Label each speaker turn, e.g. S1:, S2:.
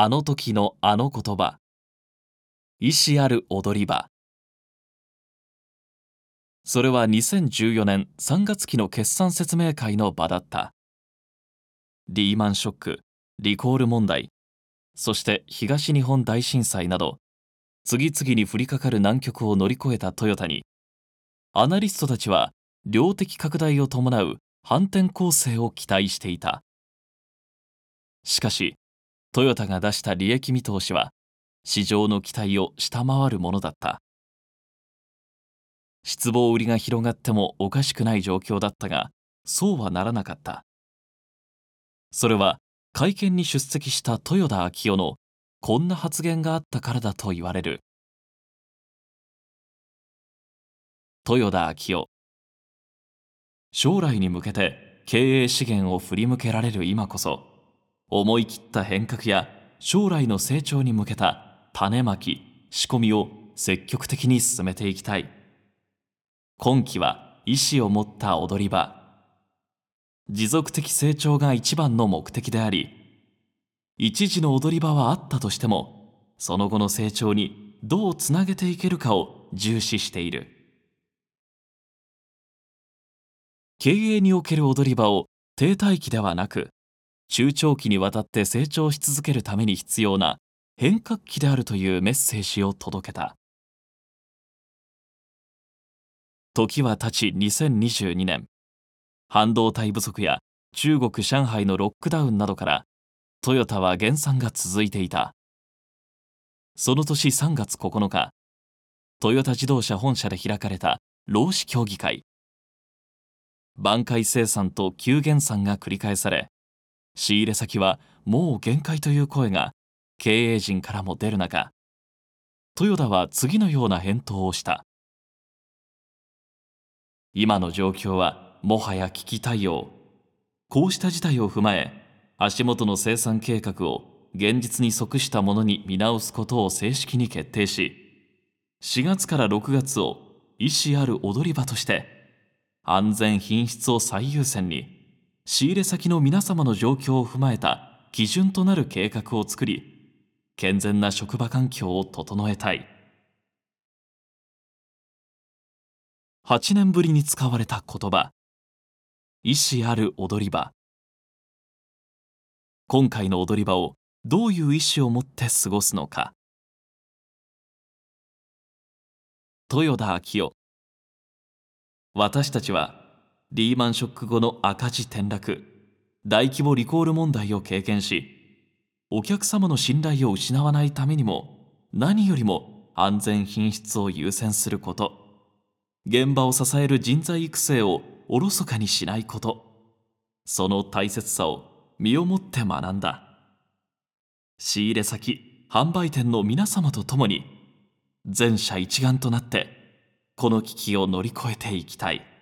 S1: あの時のあの言葉。意志ある踊り場。それは2014年3月期の決算説明会の場だった。リーマンショックリコール問題そして東日本大震災など次々に降りかかる難局を乗り越えたトヨタにアナリストたちは量的拡大を伴う反転攻勢を期待していた。しかしトヨタが出した利益見通しは市場の期待を下回るものだった。失望売りが広がってもおかしくない状況だったがそうはならなかった。それは会見に出席した豊田章男のこんな発言があったからだと言われる。豊田章男。将来に向けて経営資源を振り向けられる今こそ思い切った変革や将来の成長に向けた種まき仕込みを積極的に進めていきたい。今期は意志を持った踊り場。持続的成長が一番の目的であり一時の踊り場はあったとしてもその後の成長にどうつなげていけるかを重視している。経営における踊り場を停滞期ではなく中長期にわたって成長し続けるために必要な変革期であるというメッセージを届けた。時は経ち2022年。半導体不足や中国上海のロックダウンなどからトヨタは減産が続いていた。その年3月9日トヨタ自動車本社で開かれた労使協議会。挽回生産と急減産が繰り返され仕入れ先はもう限界という声が経営陣からも出る中豊田は次のような返答をした。今の状況はもはや危機対応こうした事態を踏まえ足元の生産計画を現実に即したものに見直すことを正式に決定し4月から6月を意思ある踊り場として安全品質を最優先に仕入れ先の皆様の状況を踏まえた基準となる計画を作り健全な職場環境を整えたい。8年ぶりに使われた言葉。意思ある踊り場。今回の踊り場をどういう意思を持って過ごすのか。豊田昭夫私たちはリーマンショック後の赤字転落。大規模リコール問題を経験しお客様の信頼を失わないためにも何よりも安全品質を優先すること。現場を支える人材育成をおろそかにしないこと。その大切さを身をもって学んだ。仕入れ先販売店の皆様と共に全社一丸となってこの危機を乗り越えていきたい。